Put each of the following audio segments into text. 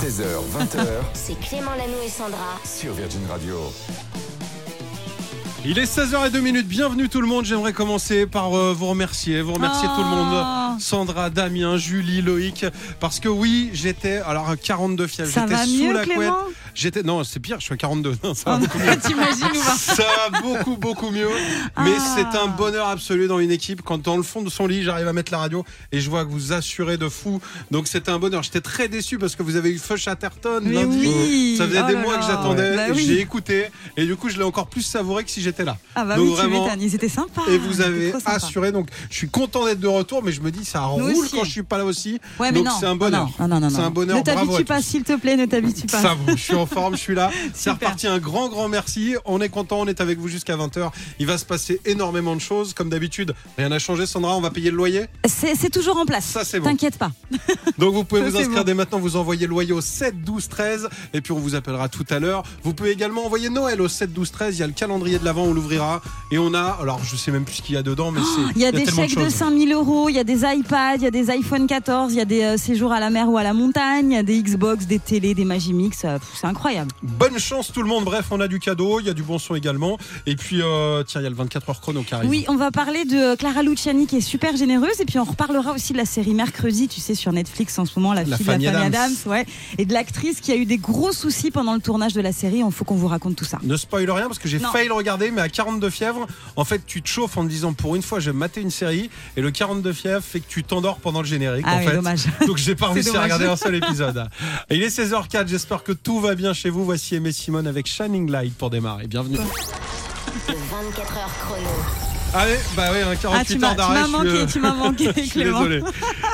16h, 20h C'est Clément Lanou et Sandra. sur Virgin Radio. Il est 16h02 minutes. Bienvenue tout le monde. J'aimerais commencer par euh, vous remercier, vous remercier tout le Oh. monde. Sandra, Damien, Julie, Loïc, parce que oui, j'étais alors à 42 fièvres. Ça J'étais va sous mieux, la Clément? couette. J'étais non, c'est pire. Je suis à 42. Non, ça va Oh beaucoup mieux. T'imagines ou pas Ça va beaucoup beaucoup mieux. Mais Ah. c'est un bonheur absolu dans une équipe quand dans le fond de son lit j'arrive à mettre la radio et je vois que vous assurez de fou. Donc c'était un bonheur. J'étais très déçu parce que vous avez eu Feu Chatterton lundi. oui. Ça faisait Oh des mois là. que j'attendais. Bah oui. J'ai écouté et du coup je l'ai encore plus savouré que si j'étais là. Ah bah Donc oui, tu vraiment, m'étonnes. Ils étaient sympas. et vous avez assuré. Donc, je suis content d'être de retour, mais je me dis, ça roule quand je suis pas là aussi. Ouais, mais donc, c'est un bonheur. Non, non, non, C'est un bonheur. Ne t'habitue pas, s'il te plaît, ne t'habitue pas. Ça vous, je suis en forme, je suis là. C'est reparti, un grand, grand merci. On est content, on est avec vous jusqu'à 20h. Il va se passer énormément de choses. Comme d'habitude, rien n'a changé, Sandra, on va payer le loyer. C'est toujours en place. Ça, c'est bon. T'inquiète pas. Donc vous pouvez Ça, vous inscrire bon. dès maintenant, vous envoyez le loyer au 7 12 13 et puis on vous appellera tout à l'heure. Vous pouvez également envoyer Noël au 7 12 13, il y a le calendrier de l'avant, on l'ouvrira et on a alors je sais même plus ce qu'il y a dedans mais c'est Oh, Il y a des chèques de choses. 5000 euros, il y a des iPads, il y a des iPhone 14, il y a des euh, séjours à la mer ou à la montagne, il y a des Xbox, des télés, des Magimix. euh, C'est incroyable. Bonne chance tout le monde. Bref, on a du cadeau, il y a du bon son également. Et puis, euh, tiens, il y a le 24 heures chrono qui arrive. Oui, on va parler de Clara Luciani qui est super généreuse et puis on reparlera aussi de la série Mercredi, tu sais, sur Netflix en ce moment, la, La fille Fanny de la famille Adams. Adams, ouais, et de l'actrice qui a eu des gros soucis pendant le tournage de la série. Il faut qu'on vous raconte tout ça. Ne spoil rien parce que j'ai failli le regarder, mais à 42 fièvres, en fait, tu te chauffes en te disant pour une fois, je vais mater une série. Et le 42 fièvres fait que tu t'endors pendant le générique. Ah en oui, fait. dommage. Donc j'ai pas réussi à regarder un seul épisode. Il est 16h04, j'espère que tout va bien chez vous. Voici Aimé Simone avec Shining Light pour démarrer. Bienvenue. Le 24 heures chrono. Allez, bah oui, hein, 48 Ah, heures m'as tu d'arrêt. m'as manqué, euh, tu m'as manqué, Je suis désolé.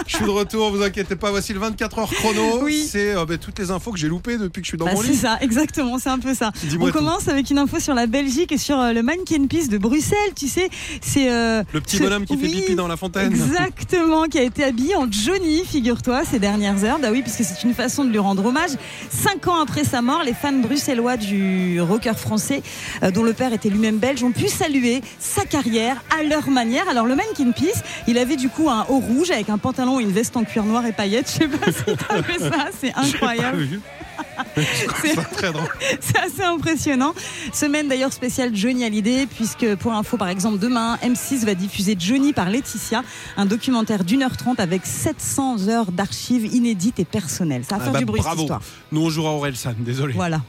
Je suis de retour, vous inquiétez pas. Voici le 24 heures chrono. Oui. C'est euh, bah, toutes les infos que j'ai loupées depuis que je suis dans Bah, mon c'est lit. ça, exactement, c'est un peu ça. On tout. commence avec une info sur la Belgique et sur euh, le Mannequin Peace de Bruxelles, tu sais, c'est euh, Le petit ce- bonhomme qui fait pipi dans la fontaine. Exactement, qui a été habillé en Johnny, figure-toi, ces dernières heures. Bah oui, puisque c'est une façon de lui rendre hommage. Cinq ans après sa mort, les fans bruxellois du rocker français, dont le père était lui-même belge, ont pu saluer sa carrière à leur manière. Alors le Mannequin Peace, il avait du coup un haut rouge avec un pantalon et une veste en cuir noir et paillettes. Je sais pas si t'as fait ça, c'est incroyable. C'est- assez impressionnant. Semaine d'ailleurs spéciale Johnny Hallyday, puisque pour info, par exemple, demain, M6 va diffuser Johnny par Laetitia, un documentaire d'une heure trente avec 700 heures d'archives inédites et personnelles. Ça va Ah faire bah, du bruit cette bravo. histoire. Nous, on jouera Aurel San, désolé. Voilà.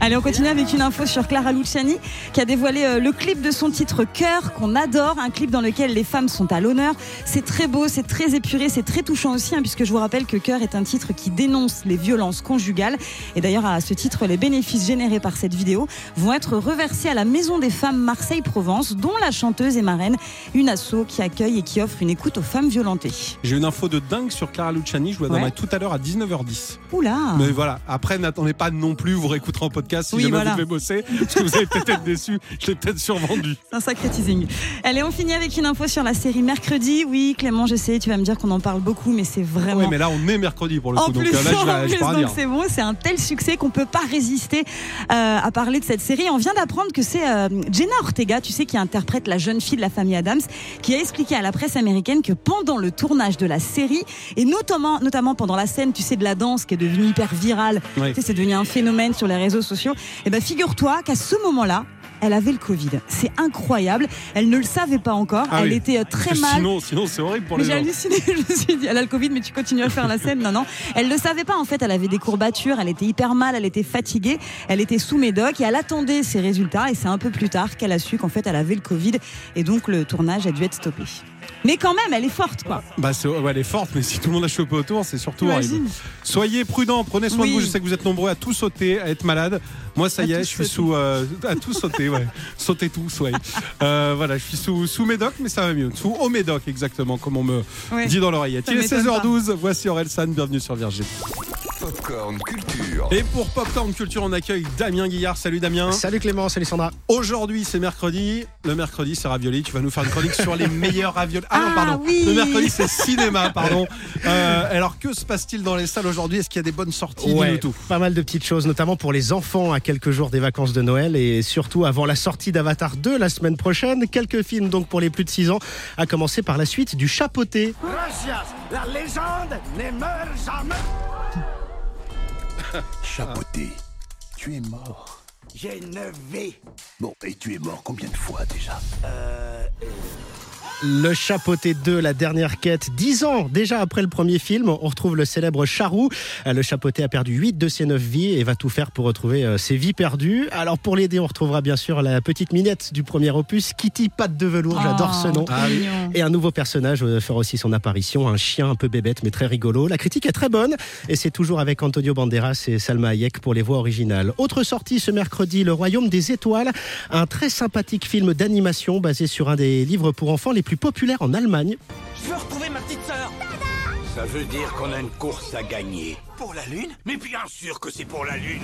Allez, on continue avec une info sur Clara Luciani qui a dévoilé euh, le clip de son titre Cœur qu'on adore, un clip dans lequel les femmes sont à l'honneur. C'est très beau, c'est très épuré, c'est très touchant aussi, hein, puisque je vous rappelle que Cœur est un titre qui dénonce les violences conjugales. Et d'ailleurs, à ce titre, les bénéfices générés par cette vidéo vont être reversés à la Maison des Femmes Marseille-Provence, dont la chanteuse et marraine, une asso qui accueille et qui offre une écoute aux femmes violentées. J'ai une info de dingue sur Clara Luciani. Je vous la Ouais. donnerai tout à l'heure à 19h10. Oula Mais voilà, après, n'attendez pas non plus, vous en podcast si Oui, jamais voilà. vous devez bosser. Parce que vous allez peut-être être déçus. Je l'ai peut-être survendu. C'est un sacré teasing. Allez, on finit avec une info sur la série Mercredi. Oui, Clément, je sais, tu vas me dire qu'on en parle beaucoup, mais c'est vraiment. Ouais, mais là, on est mercredi pour le en coup. plus, donc euh, là, je en vais, je plus, donc c'est bon, c'est un tel succès qu'on peut pas résister euh, à parler de cette série. On vient d'apprendre que c'est euh, Jenna Ortega, tu sais, qui interprète la jeune fille de la famille Adams, qui a expliqué à la presse américaine que pendant le tournage de la série, et notamment, notamment pendant la scène, tu sais, de la danse qui est devenue hyper virale, Oui. tu sais, c'est devenu un phénomène sur les réseaux sociaux, et ben figure-toi qu'à ce moment-là, elle avait le Covid. C'est incroyable. Elle ne le savait pas encore. Ah elle oui. était euh, très mal. Sinon, sinon c'est horrible pour Mais les j'ai gens. halluciné, je me suis dit, elle a le Covid, mais tu continues à faire la scène. Non, non. Elle ne savait pas, en fait, elle avait des courbatures, elle était hyper mal, elle était fatiguée, elle était sous médoc et elle attendait ses résultats. Et c'est un peu plus tard qu'elle a su qu'en fait, elle avait le Covid et donc le tournage a dû être stoppé. Mais quand même, elle est forte, quoi. Bah, c'est- ouais, elle est forte, mais si tout le monde a chopé autour, c'est surtout horrible. Soyez prudents, prenez soin Oui. de vous. Je sais que vous êtes nombreux à tout sauter, à être malade. Moi, ça À y est, je suis sauter. sous. euh, à tout sauter, ouais. Sauter tous, ouais. Euh, voilà, je suis sous, sous médoc, mais ça va mieux. Sous au médoc, exactement, comme on me dit dans l'oreillette. Il est m'étonne pas. 16h12, voici Aurel San, bienvenue sur Virgin. Popcorn Culture. Et pour Popcorn Culture, on accueille Damien Guillard. Salut Damien. Salut Clément, salut Sandra. Aujourd'hui, c'est mercredi. Le mercredi, c'est ravioli. Tu vas nous faire une chronique sur les meilleurs raviolis. Ah, non, Ah, pardon. oui. Le mercredi, c'est cinéma, pardon. Euh, alors, que se passe-t-il dans les salles aujourd'hui? Est-ce qu'il y a des bonnes sorties? Ouais, tout. pas mal de petites choses, notamment pour les enfants à quelques jours des vacances de Noël et surtout avant la sortie d'Avatar 2 la semaine prochaine. Quelques films donc pour les plus de 6 ans, à commencer par la suite du Chapeauté. Gracias, la légende ne meurt jamais. Chapoté, tu es mort. J'ai 9 V. Bon, et tu es mort combien de fois déjà? Le Chapoté 2, la dernière quête. Dix ans déjà après le premier film, on retrouve le célèbre Charou. Euh, Le Chapoté a perdu 8 de ses 9 vies et va tout faire pour retrouver euh, ses vies perdues. Alors pour l'aider, on retrouvera bien sûr la petite minette du premier opus, Kitty Patte de velours, j'adore ce Oh, nom. mignon. Et un nouveau personnage fera aussi son apparition, un chien un peu bébête mais très rigolo. La critique est très bonne et c'est toujours avec Antonio Banderas et Salma Hayek pour les voix originales. Autre sortie ce mercredi, Le Royaume des Étoiles, un très sympathique film d'animation basé sur un des livres pour enfants les plus populaires en Allemagne. Je veux retrouver ma petite sœur. Ça veut dire qu'on a une course à gagner. Pour la lune Mais bien sûr que c'est pour la lune.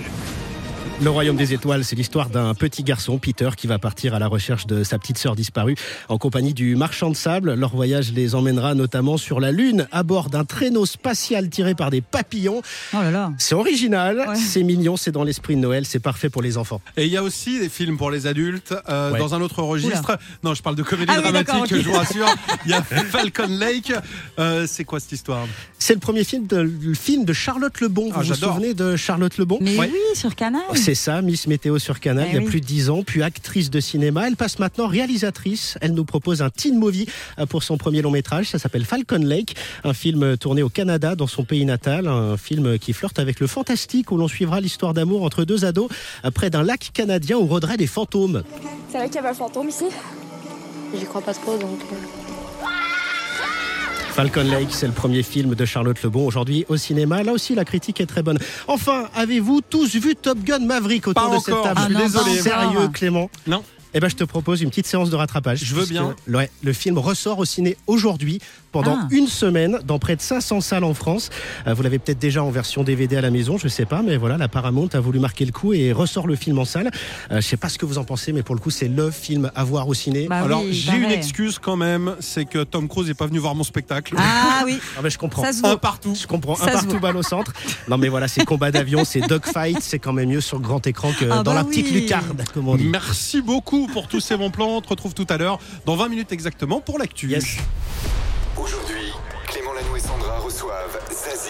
Le Royaume des Étoiles, c'est l'histoire d'un petit garçon, Peter, qui va partir à la recherche de sa petite sœur disparue en compagnie du marchand de sable. Leur voyage les emmènera notamment sur la Lune à bord d'un traîneau spatial tiré par des papillons. Oh là là. C'est original, Ouais. c'est mignon, c'est dans l'esprit de Noël, c'est parfait pour les enfants. Et il y a aussi des films pour les adultes euh, Ouais. dans un autre registre. Non, je parle de comédie Ah dramatique, je vous rassure. Il y a Falcon Lake. Euh, c'est quoi cette histoire? C'est le premier film de, le film de Charlotte Lebon. Vous Ah, vous souvenez de Charlotte Lebon Mais Ouais. oui, sur Canal. C'est ça, Miss Météo sur Canal, Eh il y a oui. plus de 10 ans, puis actrice de cinéma. Elle passe maintenant réalisatrice. Elle nous propose un teen movie euh, pour son premier long métrage. Ça s'appelle Falcon Lake, un film tourné au Canada, dans son pays natal. Un film qui flirte avec le fantastique, où l'on suivra l'histoire d'amour entre deux ados euh, près d'un lac canadien où rôderaient des fantômes. C'est vrai qu'il y avait un fantôme ici? J'y crois pas trop donc. Falcon Lake, c'est le premier film de Charlotte Lebon aujourd'hui au cinéma. Là aussi, la critique est très bonne. Enfin, avez-vous tous vu Top Gun Maverick autour Pas de cette table Ah non, désolé. Sérieux. Clément Non. Eh ben, je te propose une petite séance de rattrapage. Je veux bien. ouais, le film ressort au ciné aujourd'hui pendant Ah. une semaine dans près de 500 salles en France. Euh, vous l'avez peut-être déjà en version DVD à la maison, je sais pas, mais voilà, la Paramount a voulu marquer le coup et ressort le film en salle. Euh, je sais pas ce que vous en pensez, mais pour le coup, c'est le film à voir au ciné. Bah Alors, oui, j'ai une excuse quand même, c'est que Tom Cruise n'est pas venu voir mon spectacle. Ah oui, Ah ben, je comprends. ça se Un partout. Je comprends. Ça un partout balle au centre. Non mais voilà, c'est combat d'avion, c'est dogfight, c'est quand même mieux sur grand écran que Ah dans bah la petite oui. lucarne, comme on dit. Merci beaucoup pour tous ces bons plans. On te retrouve tout à l'heure, dans 20 minutes exactement, pour l'actu. Yes. Aujourd'hui, Clément Lanoux et Sandra reçoivent Zazie.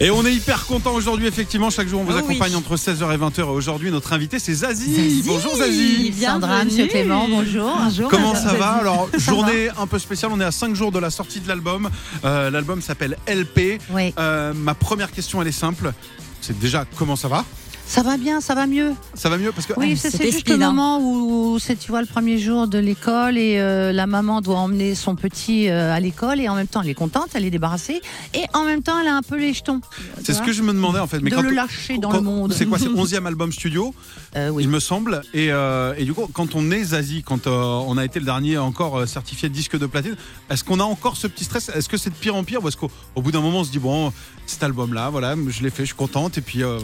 Et on est hyper content aujourd'hui, effectivement. Chaque jour, on vous Oh accompagne oui. entre 16h et 20h. Et aujourd'hui, notre invité, c'est Zazie. Zazie. Bonjour Zazie. Sandra, Bienvenue. Monsieur Clément, bonjour. Bonjour. Comment ça va. Alors, Ça journée un peu spéciale. On est à 5 jours de la sortie de l'album. Euh, l'album s'appelle LP. Oui. Euh, ma première question, elle est simple. C'est déjà comment ça va? Ça va bien, ça va mieux. Ça va mieux parce que Oui, Ah, c'est juste speed, le hein. moment où, c'est tu vois le premier jour de l'école et euh, la maman doit emmener son petit euh, à l'école et en même temps elle est contente, elle est débarrassée et en même temps elle a un peu les jetons. c'est ce que je me demandais en fait. Mais de quand le lâcher dans quand- le monde. C'est quoi C'est 11e album studio, Euh, oui. il me semble. Et, euh, et du coup, quand on est Zazie, quand euh, on a été le dernier encore euh, certifié disque de platine, est-ce qu'on a encore ce petit stress? Est-ce que c'est de pire en pire ou est-ce qu'au au bout d'un moment on se dit bon, cet album-là, voilà, je l'ai fait, je suis contente et puis euh,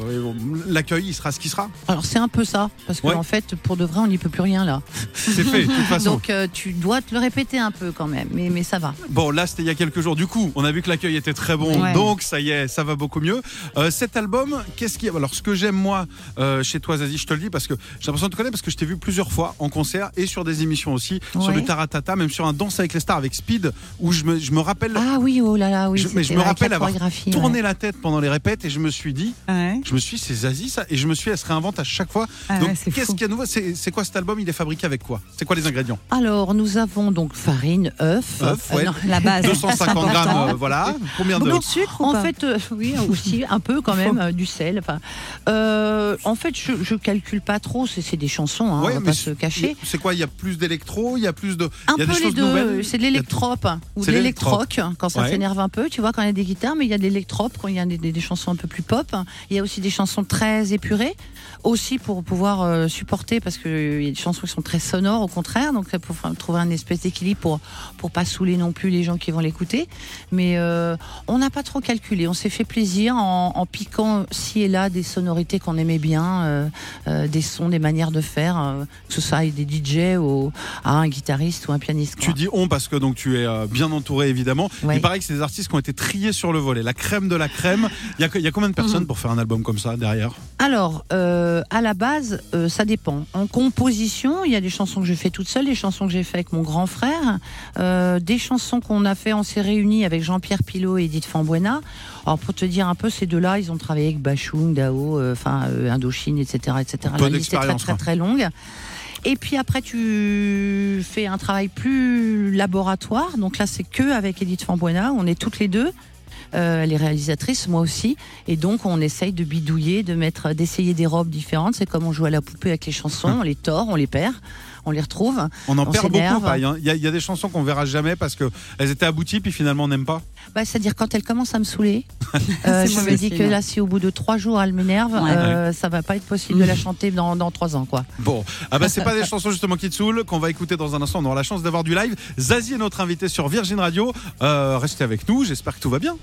l'accueil, il sera ce qui sera. Alors c'est un peu ça parce que Ouais. en fait pour de vrai on n'y peut plus rien là. C'est fait, de toute façon. Donc euh, tu dois te le répéter un peu quand même, mais mais ça va. Bon, là, c'était il y a quelques jours. Du coup, on a vu que l'accueil était très bon. Ouais. Donc, ça y est, ça va beaucoup mieux. Euh, cet album, qu'est-ce qui. Alors, ce que j'aime, moi, chez toi, Zazie, je te le dis, parce que j'ai l'impression de te connaître, parce que je t'ai vu plusieurs fois en concert et sur des émissions aussi, sur le Taratata, même sur un Danse avec les stars avec Speed, où je me, je me rappelle. Ah oui oh là là oui. je, mais je me rappelle avoir chorégraphie, tourné ouais. la tête pendant les répètes et je me suis dit, Ouais. je me suis dit, c'est Zazie ça, et je me suis, dit, elle se réinvente à chaque fois. Ah Donc, ouais, qu'est-ce qu'il y a de nouveau? C'est c'est quoi cet album? Il est fabriqué avec quoi? C'est quoi les ingrédients? Alors, nous avons donc farine, œuf. Œuf, ouais. non, La base. 250 grammes, euh, voilà. Combien Beaucoup de. de sucre En pas? fait, euh, oui, aussi un peu quand même euh, du sel. Enfin, euh, en fait, je, je calcule pas trop. C'est c'est des chansons, hein, Ouais, on va pas se cacher. C'est quoi? Il y a plus d'électro Il y a plus de. Un il y a peu des les deux. C'est de l'électrope ou de l'électroc quand ça s'énerve un peu. Tu vois, quand il y a des guitares, mais il y a de l'électrope il y a des, des- des chansons un peu plus pop. Il y a aussi des chansons très épurées, aussi pour pouvoir euh, supporter parce qu'il y a des chansons qui sont très sonores au contraire, donc pour trouver un espèce d'équilibre pour pour pas saouler non plus les gens qui vont l'écouter. Mais euh, on n'a pas trop calculé. On s'est fait plaisir en, en piquant ci et là des sonorités qu'on aimait bien, euh, euh, des sons, des manières de faire, euh, que ce soit avec des DJ ou à un guitariste ou un pianiste. quoi. Tu dis on parce que donc tu es euh, bien entouré évidemment. Ouais. Il paraît que c'est des artistes qui ont été triés sur le volet, la crème de la crème. Il y a, il y a combien de personnes pour faire un album comme ça derrière? Alors, euh, à la base, euh, ça dépend. En composition, il y a des chansons que je fais toute seule, des chansons que j'ai fait avec mon grand frère, euh, des chansons qu'on a fait, on s'est réunis avec Jean-Pierre Pilot et Edith Fambuena. Alors, pour te dire un peu, ces deux-là, ils ont travaillé avec Bachung, Dao, enfin, Indochine, etc., etc. La liste est très, très, très longue. Et puis après, tu fais un travail plus laboratoire. Donc là, c'est que avec Edith Fambuena. On est toutes les deux. Euh, elle est réalisatrice, moi aussi. Et donc, on essaye de bidouiller, de mettre, d'essayer des robes différentes. C'est comme on joue à la poupée avec les chansons. On les tord, on les perd, on les retrouve. On en On perd beaucoup, hein. Il y, a- il y a des chansons qu'on verra jamais parce que elles étaient abouties, puis finalement on n'aime pas. Bah, C'est-à-dire quand elle commence à me saouler, euh, je me dis que là, si au bout de trois jours elle m'énerve, Ouais. euh, ça va pas être possible de la chanter dans, dans trois ans, quoi. Bon, ah bah c'est pas des chansons justement qui te saoulent qu'on va écouter dans un instant. On aura la chance d'avoir du live. Zazie est notre invité sur Virgin Radio. Euh, restez avec nous. J'espère que tout va bien.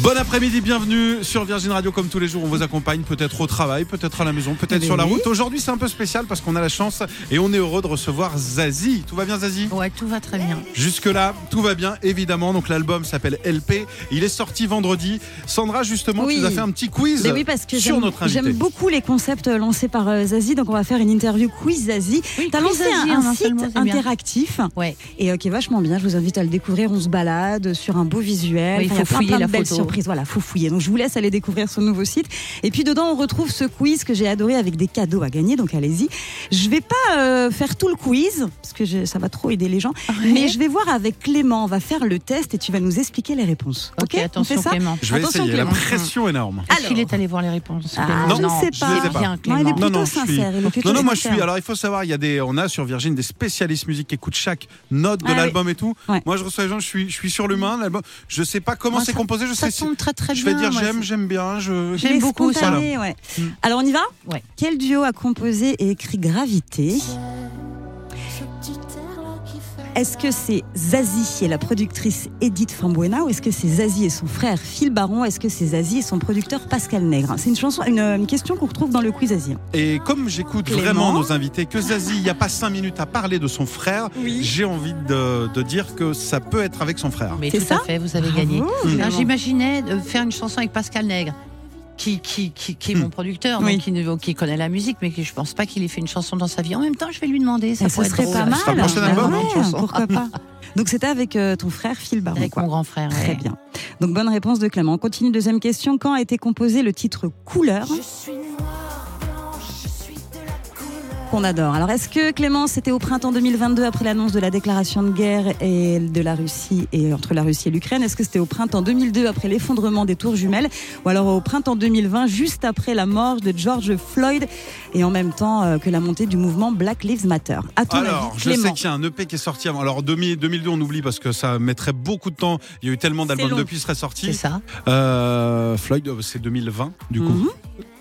Bon après-midi, bienvenue sur Virgin Radio. Comme tous les jours, on vous accompagne peut-être au travail, peut-être à la maison, peut-être Eh sur la oui. route. Aujourd'hui, c'est un peu spécial parce qu'on a la chance et on est heureux de recevoir Zazie. Tout va bien, Zazie? Ouais, tout va très bien. Jusque-là, tout va bien, évidemment. Donc l'album s'appelle LP. Il est sorti vendredi. Sandra, justement, Oui. tu nous as fait un petit quiz Mais oui, parce que sur j'aime notre invité. j'aime beaucoup les concepts lancés par euh, Zazie, donc on va faire une interview quiz Zazie. Oui, T'as quiz lancé Zazie, un, site interactif Ouais. et euh, qui est vachement bien. Je vous invite à le découvrir. On se balade sur un beau visuel. Il Enfin, y a faut plein, fouiller plein la de belles photo. Surprises. Voilà, faut fouiller. Donc je vous laisse aller découvrir ce nouveau site. Et puis dedans, on retrouve ce quiz que j'ai adoré avec des cadeaux à gagner. Donc allez-y. Je vais pas euh, faire tout le quiz parce que je- ça va trop aider les gens. Mais je vais voir avec Clément. On va faire le test et tu vas nous expliquer les réponses. Ok, Ok, on attention fait ça Clément. Je vais Attention, essayer. La Clément. pression énorme. Est-ce qu'il est allé voir les réponses Ah, Clément je Non, ne sais je pas. ai pas. Bien, Non, il est Clément. plutôt Non, non, je suis- sincère. il est plutôt Non, non, moi je sincère. suis. Alors il faut savoir, il y a des, on a sur Virgin des spécialistes musique qui écoutent chaque note de Ah oui. l'album et tout. Ouais. Moi je reçois les gens, je suis, je suis sur l'humain. L'album, je sais pas comment c'est composé. Je sais. Très très Je bien. vais dire j'aime, j'aime bien. Je. J'aime beaucoup ça. ouais. Alors on y va? Ouais. Quel duo a composé et écrit Gravité? Est-ce que c'est Zazie et la productrice Edith Fambuena ou est-ce que c'est Zazie et son frère Phil Baron? Est-ce que c'est Zazie et son producteur Pascal Nègre? C'est une chanson, une, une question qu'on retrouve dans le quiz Zazie. Et comme j'écoute vraiment nos invités, que Zazie, il n'y a pas cinq minutes à parler de son frère, Oui. j'ai envie de, de dire que ça peut être avec son frère. Mais C'est tout ça? à fait, vous avez gagné. Clément. J'imaginais de faire une chanson avec Pascal Nègre. Qui, qui, qui, qui est mon producteur, Oui. donc qui, ne- qui connaît la musique, mais qui, je pense pas qu'il ait fait une chanson dans sa vie. En même temps, je vais lui demander. Ça être serait drôle. pas mal. le prochain Bah album, ouais, hein, pourquoi pas Donc c'était avec euh, ton frère Phil Baron. Avec quoi. mon grand frère. Très ouais. bien. Donc bonne réponse de Clément. On continue deuxième question. Quand a été composé le titre Couleur? Qu'on adore. Alors est-ce que Clément c'était au printemps 2022 après l'annonce de la déclaration de guerre et de la Russie et entre la Russie et l'Ukraine Est-ce que c'était au printemps 2002 après l'effondrement des tours jumelles ou alors au printemps 2020 juste après la mort de George Floyd et en même temps euh, que la montée du mouvement Black Lives Matter? À ton Alors, avis, je sais qu'il y a un EP qui est sorti avant. Alors, 2000 2002, on oublie parce que ça mettrait beaucoup de temps. Il y a eu tellement d'albums depuis, serait C'est sorti. ça. Euh, Floyd, euh, c'est 2020, du coup. Mhm.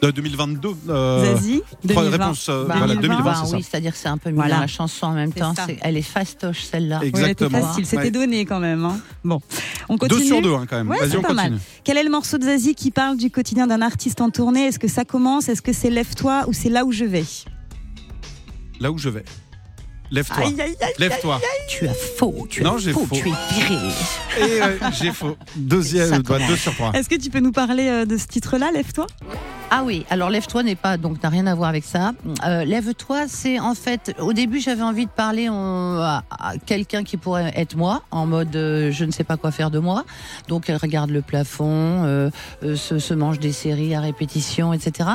Euh, 2022. euh, Zazie, trois 2020. réponses, euh, Bah, voilà, 2020. 2020, Bah c'est ça. oui, c'est-à-dire que c'est un peu mis Voilà. dans la chanson en même C'est temps. ça. C'est- Elle est fastoche celle-là. Exactement. facile, c'était Ouais. donné quand même. hein. Bon, on continue. Deux sur deux, hein, quand même. Ouais, Vas-y, c'est on pas continue. mal. Quel est le morceau de Zazie qui parle du quotidien d'un artiste en tournée? Est-ce que ça commence? Est-ce que c'est Lève-toi ou c'est là où je vais? Là où je vais. Lève-toi. Aïe, aïe, aïe. Lève-toi. Tu as faux. Tu Non, as j'ai faux. faux. Tu es viré. Et euh, j'ai faux. Deuxième, Ça bah, commence. deux sur trois. Est-ce que tu peux nous parler euh, de ce titre-là, Lève-toi? Ah oui, alors lève-toi n'est pas donc n'a rien à voir avec ça. Euh, lève-toi, c'est en fait au début j'avais envie de parler à, à quelqu'un qui pourrait être moi, en mode euh, je ne sais pas quoi faire de moi. Donc elle regarde le plafond, euh, euh, se, se mange des séries à répétition, etc.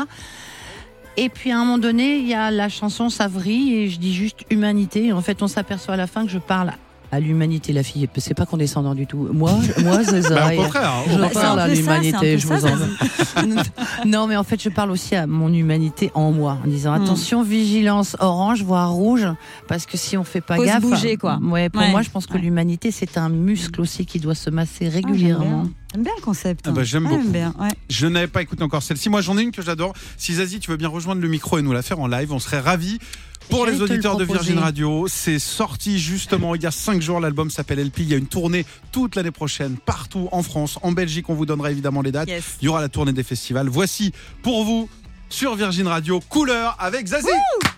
Et puis à un moment donné, il y a la chanson Savry et je dis juste humanité. En fait, on s'aperçoit à la fin que je parle à l'humanité, la fille. C'est pas condescendant du tout. Moi, moi, Bah, Zézaï. au contraire. Je au Bah, contraire. parle à l'humanité, je vous ça, en Non, mais en fait, je parle aussi à mon humanité en moi, en disant Hmm. attention, vigilance orange, voire rouge, parce que si on fait pas Faut gaffe, bouger, quoi. Ouais, pour Ouais. moi, je pense que Ouais. l'humanité, c'est un muscle aussi qui doit se masser Ah, régulièrement. J'aime bien le concept. Ah bah, hein. j'aime Ah, beaucoup. bien, ouais. Je n'avais pas écouté encore celle-ci. Moi, j'en ai une que j'adore. Si Zazie, tu veux bien rejoindre le micro et nous la faire en live, on serait ravis. Pour les auditeurs de Virgin Radio, c'est sorti justement il y a 5 jours. L'album s'appelle LP. Il y a une tournée toute l'année prochaine, partout en France, en Belgique. On vous donnera évidemment les dates. Il y aura la tournée des festivals. Voici pour vous, sur Virgin Radio, couleur avec Zazie. Woo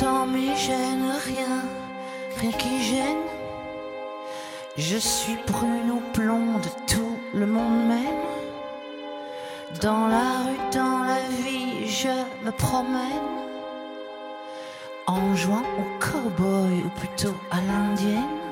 Dans mes rien, rien qui gêne. Je suis brune ou blonde, tout le monde m'aime. Dans la rue, dans la vie, je me promène. En jouant au cowboy ou plutôt à l'indienne.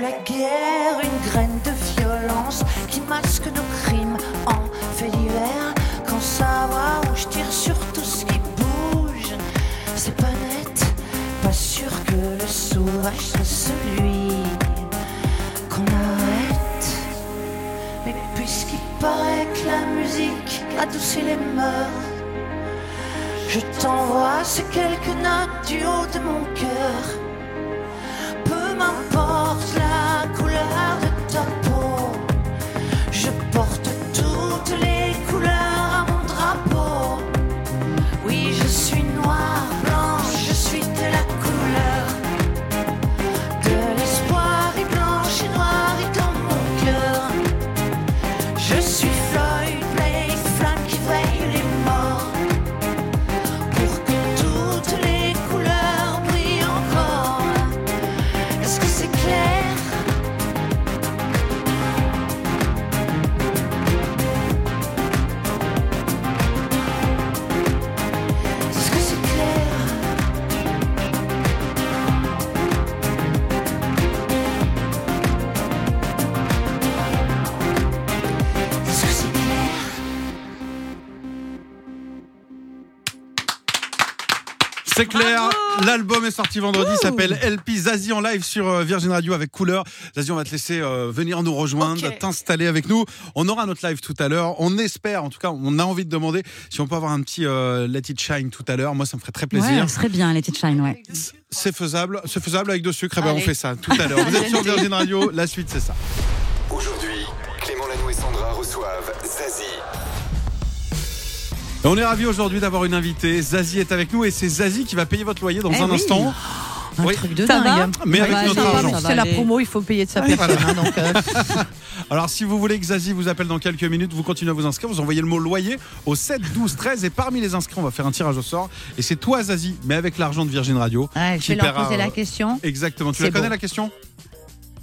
La guerre, une graine de violence qui masque nos crimes en fait divers. Quand savoir où je tire sur tout ce qui bouge, c'est pas net. Pas sûr que le sauvage soit celui qu'on arrête. Mais puisqu'il paraît que la musique adoucit les mœurs, je t'envoie ces quelques notes du haut de mon cœur. Est sorti vendredi, s'appelle LP Zazie en live sur euh, Virgin Radio avec couleur. Zazie, on va te laisser euh, venir nous rejoindre, t'installer avec nous. On aura notre live tout à l'heure. On espère, en tout cas, on a envie de demander si on peut avoir un petit euh, Let It Shine tout à l'heure. Moi, ça me ferait très Ouais, plaisir. elle serait bien, les petites shine, ouais. C'est faisable, c'est faisable avec de sucre. Eh ben, on fait ça tout à l'heure. Vous êtes sur Virgin Radio, la suite c'est ça. Aujourd'hui, Clément Lanoux et Sandra reçoivent Zazie. On est ravis aujourd'hui d'avoir une invitée. Zazie est avec nous et c'est Zazie qui va payer votre loyer dans Eh un oui. instant. Un Oui. truc de Ça va dingue. Mais avec va notre aller, argent. C'est la promo, il faut payer de sa personne. hein, donc, euh, Alors si vous voulez que Zazie vous appelle dans quelques minutes, vous continuez à vous inscrire, vous envoyez le mot loyer au 7 12 13 et parmi les inscrits, on va faire un tirage au sort et c'est toi Zazie, mais avec l'argent de Virgin Radio. ouais, je vais leur paiera, poser euh, la question. Exactement. Tu la connais bon. la question?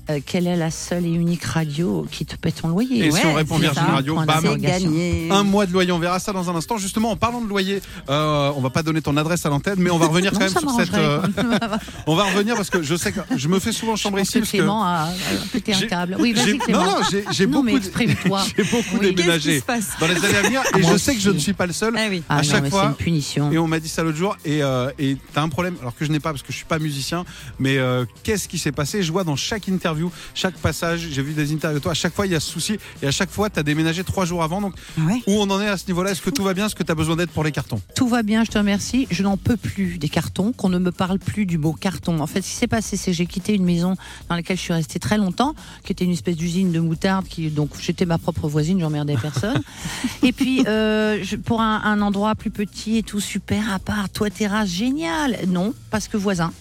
Euh, quelle est la seule et unique radio qui te paie ton loyer Et si on répond Virgin ça, Radio, bam. Gagné. Un mois de loyer, on verra ça dans un instant. Justement, en parlant de loyer, euh, on va pas donner ton adresse à l'antenne, mais on va revenir Non, quand même sur cette. euh, on va revenir parce que je sais que je me fais souvent chambrer ici que parce que Clément a, a pété un J'ai- câble. Oui, vas-y Clément. non, non, j'ai- beaucoup j'ai beaucoup Oui. déménagé dans les années à venir et je sais que je ne suis pas le seul. Ah oui. Ah à non, chaque fois- une punition. Et on m'a dit ça l'autre jour et euh, et t'as un problème alors que je n'ai pas parce que je suis pas musicien mais qu'est-ce qui s'est passé? Je vois dans chaque interview chaque passage j'ai vu des interviews de toi à chaque fois il y a ce souci et à chaque fois t'as déménagé trois jours avant donc ouais. où on en est à ce niveau-là? Est-ce que tout va bien? Est-ce que t'as besoin d'aide pour les cartons? Tout va bien, je te remercie. Je n'en peux plus des cartons, qu'on ne me parle plus du mot carton. En fait, ce qui s'est passé, c'est que j'ai quitté une maison dans laquelle je suis restée très longtemps, qui était une espèce d'usine de moutarde, qui donc j'étais ma propre voisine, j'emmerdais personne. et puis euh, je- pour un, un endroit plus petit et tout super à part, toi terrasse génial. Non, parce que voisin.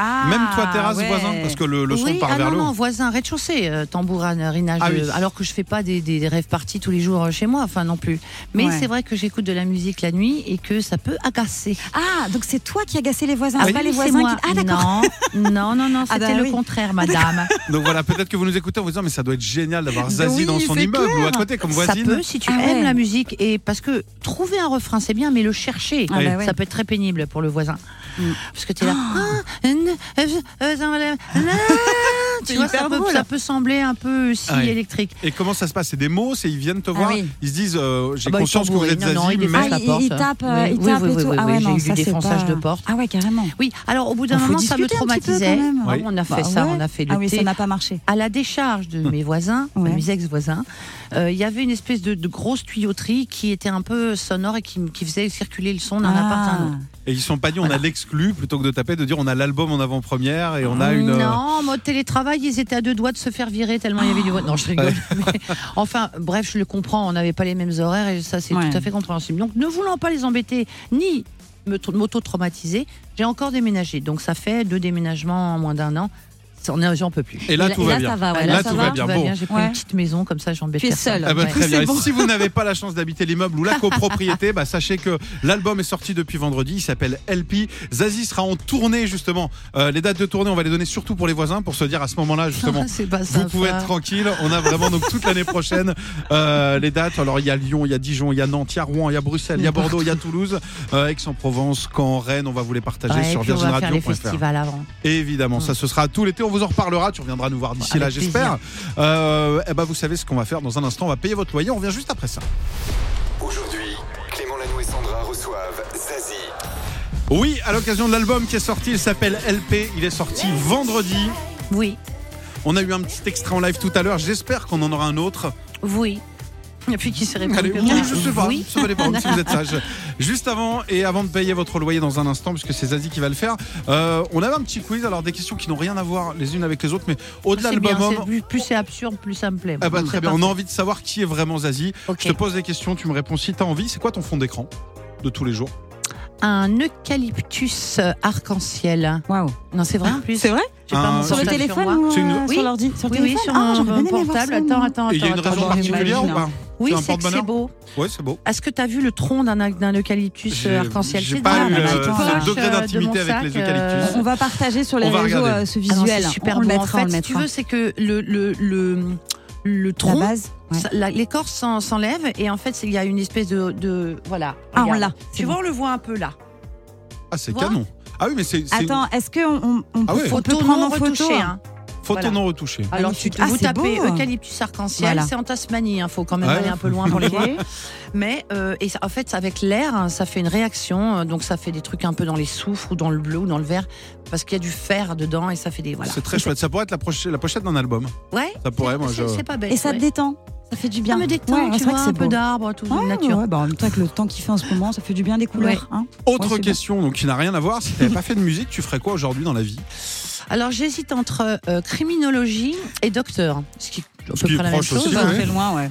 Ah, Même toi, terrasse, ouais. voisin, parce que le, le son oui, part ah vers non, le haut. non, voisin, rez-de-chaussée, euh, tambourinage, Ah oui. euh, alors que je fais pas des, des, des rêves parties tous les jours euh, chez moi, enfin non plus. Mais Ouais. c'est vrai que j'écoute de la musique la nuit et que ça peut agacer. Ah, donc c'est toi qui agacé les voisins, Ah pas les voisins moi. qui. Ah, d'accord. Non, non, non, non, Ah c'était bah le oui. contraire, madame. Donc voilà, peut-être que vous nous écoutez en vous disant, mais ça doit être génial d'avoir Zazie Oui, dans son immeuble ou à côté comme Ça voisine. peut si tu Ah aimes ouais. la musique et parce que trouver un refrain c'est bien mais le chercher Ah bah ça peut être très pénible pour le voisin Mm. parce que tu es là Ah, tu vois ça peut, drôle. ça peut sembler un peu si électrique Et comment ça se passe? C'est des mots? C'est ils viennent te Ah voir? oui. Ils se disent, euh, j'ai Ah bah, ils conscience que vous êtes Non, ils mais défoncent Ah, la il, porte. il tape, euh, il oui, tape et tout. ah ouais, j'ai eu ça du c'est défonçage pas- de porte. Ah ouais, carrément. oui alors au bout d'un moment ça me traumatisait même. Oui. on a fait Bah ça on a fait le Ah oui, thé ça n'a pas marché. à la décharge de mes voisins, mes ex-voisins, euh, il y avait une espèce de, grosse tuyauterie qui était un peu sonore et qui, faisait circuler le son d'un Ah. appart à un autre. Et ils sont pas dit, on a l'exclu plutôt que de taper, de dire on a l'album en avant-première et on a une. euh, Non, en mode télétravail, ils étaient à deux doigts de se faire virer tellement il y avait du vote. Non, je rigole. Mais, enfin, bref, je le comprends. On n'avait pas les mêmes horaires et ça, c'est Ouais. tout à fait compréhensible. Donc, ne voulant pas les embêter ni me- m'auto-traumatiser, j'ai encore déménagé. Donc, ça fait deux déménagements en moins d'un an. On est- J'en peux plus. Et là, Et tout et va là, bien. ça va, ouais, là, là, tout va va. bien. Bon. bien. J'ai pris Ouais. une petite maison, comme ça, j'embête Tu es personne. seule. Ah bah, Ouais. très bien. C'est Et bon. si vous n'avez pas la chance d'habiter l'immeuble ou la copropriété, bah, sachez que l'album est sorti depuis vendredi. Il s'appelle LP. Zazie sera en tournée justement. Euh, les dates de tournée, on va les donner surtout pour les voisins pour se dire à ce moment-là justement. Pas Vous pouvez être tranquille. On a vraiment donc toute l'année prochaine euh, les dates. Alors il y a Lyon, il y a Dijon, il y a Nantes, il y a Rouen, il y a Bruxelles, il y a Bordeaux, il y a Toulouse, euh, Aix-en-Provence, Caen, Rennes. On va vous les partager Ouais, sur festivals avant. Évidemment, ça ce sera tout l'été. On vous en reparlera. Tu reviendras nous voir d'ici Avec là, j'espère. Euh, eh ben, vous savez ce qu'on va faire dans un instant. On va payer votre loyer. On revient juste après ça. Aujourd'hui, Clément Lanoux et Sandra reçoivent Zazie. Oui, à l'occasion de l'album qui est sorti, il s'appelle LP. Il est sorti vendredi. Oui, On a eu un petit extrait en live tout à l'heure. J'espère qu'on en aura un autre. oui. Et puis qui s'est Allez, plus oui, tard. je sais pas. Oui. Ça va dépendre si vous êtes sage. Juste avant et avant de payer votre loyer dans un instant, puisque c'est Zazie qui va le faire, euh, on avait un petit quiz. Alors des questions qui n'ont rien à voir les unes avec les autres, mais au-delà de l'album. plus, plus c'est absurde, plus ça me plaît. Ah bah, très c'est bien, on a envie de savoir qui est vraiment Zazie. Je te pose des questions, tu me réponds si tu as envie. C'est quoi ton fond d'écran de tous les jours? Un eucalyptus arc-en-ciel. Waouh. Non, c'est vrai en plus. C'est vrai J'ai pas Un- mon Sur le portable téléphone moi. ou une- euh, Oui. sur l'ordi Sur le Oui, oui, téléphone sur Ah, mon, j'aurais bien mon aimé voir portable. ça, Attends, moi. attends, Et il y a une attends, raison attends, particulière ou pas Oui, C'est un c'est que c'est porte-bonheur beau. Ouais, c'est beau. Est-ce que tu as vu le tronc d'un d'un eucalyptus J'ai- euh, arc-en-ciel j'ai C'est pas eu, euh, petite ce poche, degré euh, de d'intimité mon avec les eucalyptus. On va partager sur les On va réseaux regarder. euh, ce Ah non, visuel. c'est super on le. En on fait, le si tu mettra. veux, c'est que le, le, le, le La tronc, base. Ouais. ça- la- l'écorce s'en- s'enlève et en fait, il y a une espèce de. de voilà. Ah, on l'a. Tu vois, on le voit un peu là. Ah, c'est canon. Ah oui, mais c'est Attends, est-ce qu'on on, on Ah peut, ouais. on peut Photo prendre en photo retouchée. hein. photo voilà. non retouchée. Alors, tu, Ah, vous tapez beau. eucalyptus arc-en-ciel, Voilà. c'est en Tasmanie, il faut quand même Ouais. aller un peu loin pour les voir. Mais euh, et ça- en fait, avec l'air, hein, ça fait une réaction, euh, donc ça fait des trucs un peu dans les soufres ou dans le bleu ou dans le vert, parce qu'il y a du fer dedans et ça fait des voilà. C'est très chouette. Ça pourrait être la, pochette d'un album. Ouais. Ça pourrait, moi, je- C'est pas bête. Et ça te détend. Ça fait du bien. Ça me détend, Ouais, tu c'est vrai vois, que un c'est peu d'arbres, tout Ouais, de nature. ouais, bah, en même temps, avec le temps qu'il fait en ce moment, ça fait du bien des couleurs. hein. Autre question, donc qui n'a rien à voir. Si tu n'avais pas fait de musique, tu ferais quoi aujourd'hui dans la vie? Alors j'hésite entre euh, criminologie et docteur, ce qui est à Ce peu près la même chose. aussi, ouais. très loin, ouais.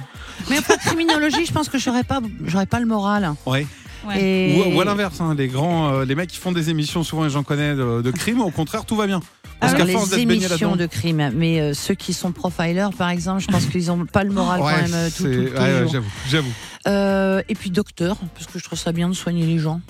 Mais après criminologie, je pense que j'aurais pas, j'aurais pas le moral. Ouais. Ouais. Et... Ou, ou à l'inverse, hein, les grands, euh, les mecs qui font des émissions, souvent, et j'en connais de, de crimes, au contraire, tout va bien. Parce Alors, qu'à force Ah les d'être baigné émissions là-dedans. de crime, mais euh, ceux qui sont profilers, par exemple, je pense qu'ils ont pas le moral quand même euh, tout, tout- ouais, jours. j'avoue, j'avoue. Euh, et puis docteur, parce que je trouve ça bien de soigner les gens.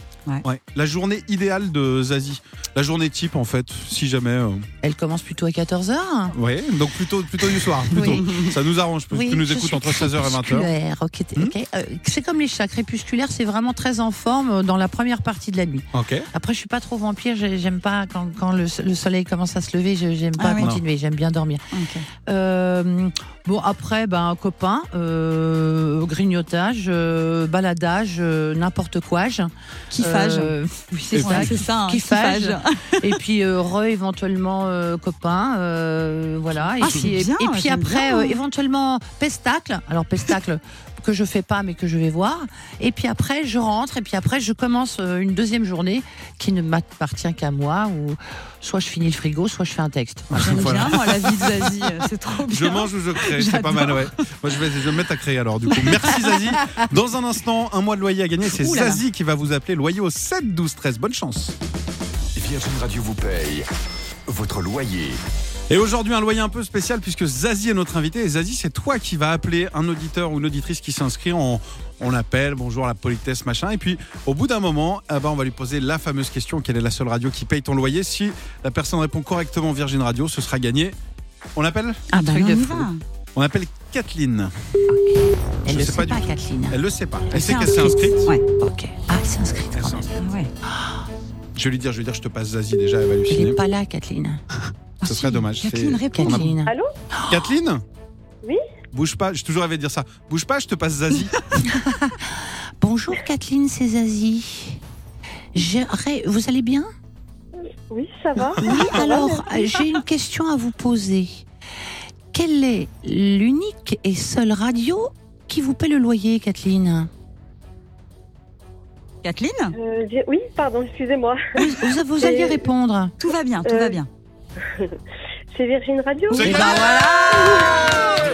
Ouais. La journée idéale de Zazie. La journée type, en fait, si jamais. euh, Elle commence plutôt à 14h. Ouais, donc plutôt, plutôt du soir. Plutôt. Ça nous arrange. Parce que tu nous écoutes entre 16h et 20h. Ok, t- Hmm ok. Euh, c'est comme les chats crépusculaires, c'est vraiment très en forme euh, dans la première partie de la nuit. Ok. Après, je suis pas trop vampire, j'ai- j'aime pas quand, quand le, le soleil commence à se lever, je- j'aime pas Ah oui. continuer, j'aime bien dormir. Ok. Euh, bon, après, ben, copain, euh, grignotage, euh, baladage, euh, n'importe quoi. Kiffage. Oui, c'est ça. Ouais, c'est ça. hein, kiffage. kiffage. Et puis re éventuellement copain, voilà. Et Ah, puis, et, puis après éventuellement pestacle. Alors pestacle que je fais pas mais que je vais voir. Et puis après je rentre et puis après je commence euh, une deuxième journée qui ne m'appartient qu'à moi ou soit je finis le frigo, soit je fais un texte. J'aime Voilà. bien, moi, la vie de Zazie. euh, C'est trop bien. Je mange ou je crée, c'est pas mal, ouais. Moi, je vais, je vais me mettre à créer alors, du coup. Merci Zazie. Dans un instant, un mois de loyer à gagner. C'est là. Zazie qui va vous appeler loyer au 7 12 13. Bonne chance. Virgin Radio vous paye votre loyer. Et aujourd'hui, un loyer un peu spécial puisque Zazie est notre invité. Et Zazie, c'est toi qui vas appeler un auditeur ou une auditrice qui s'inscrit. On, on l'appelle, bonjour, la politesse, machin. Et puis, au bout d'un moment, eh ben, on va lui poser la fameuse question quelle est la seule radio qui paye ton loyer? Si la personne répond correctement Virgin Radio, ce sera gagné. On l'appelle Ah bah truc on va. On appelle Kathleen. Elle Je le sais sait pas pas, du tout. Kathleen. Elle le sait pas. Elle Elle sait qu'elle s'est inscrite. Ouais. Ok. Ah, elle s'est inscrite Elle quand s'est même. inscrite. Ouais. Je vais lui dire, je vais dire, je te passe Zazie déjà, elle va Elle halluciner. n'est pas là, Kathleen. Ce serait dommage. Kathleen C'est- répond. on a- Kathleen. Kathleen Oui Bouge pas, j'ai toujours rêvé de dire ça. Bouge pas, je te passe Zazie. Bonjour Kathleen, c'est Zazie. Vous allez bien Oui, ça va. Oui, alors euh, j'ai une question à vous poser. Quelle est l'unique et seule radio qui vous paie le loyer, Kathleen Kathleen, Euh, j'ai- oui, pardon, excusez-moi. vous, vous- vous alliez Euh, répondre. tout va bien, tout Euh, va bien. C'est Virgin Radio C'est Eh ben voilà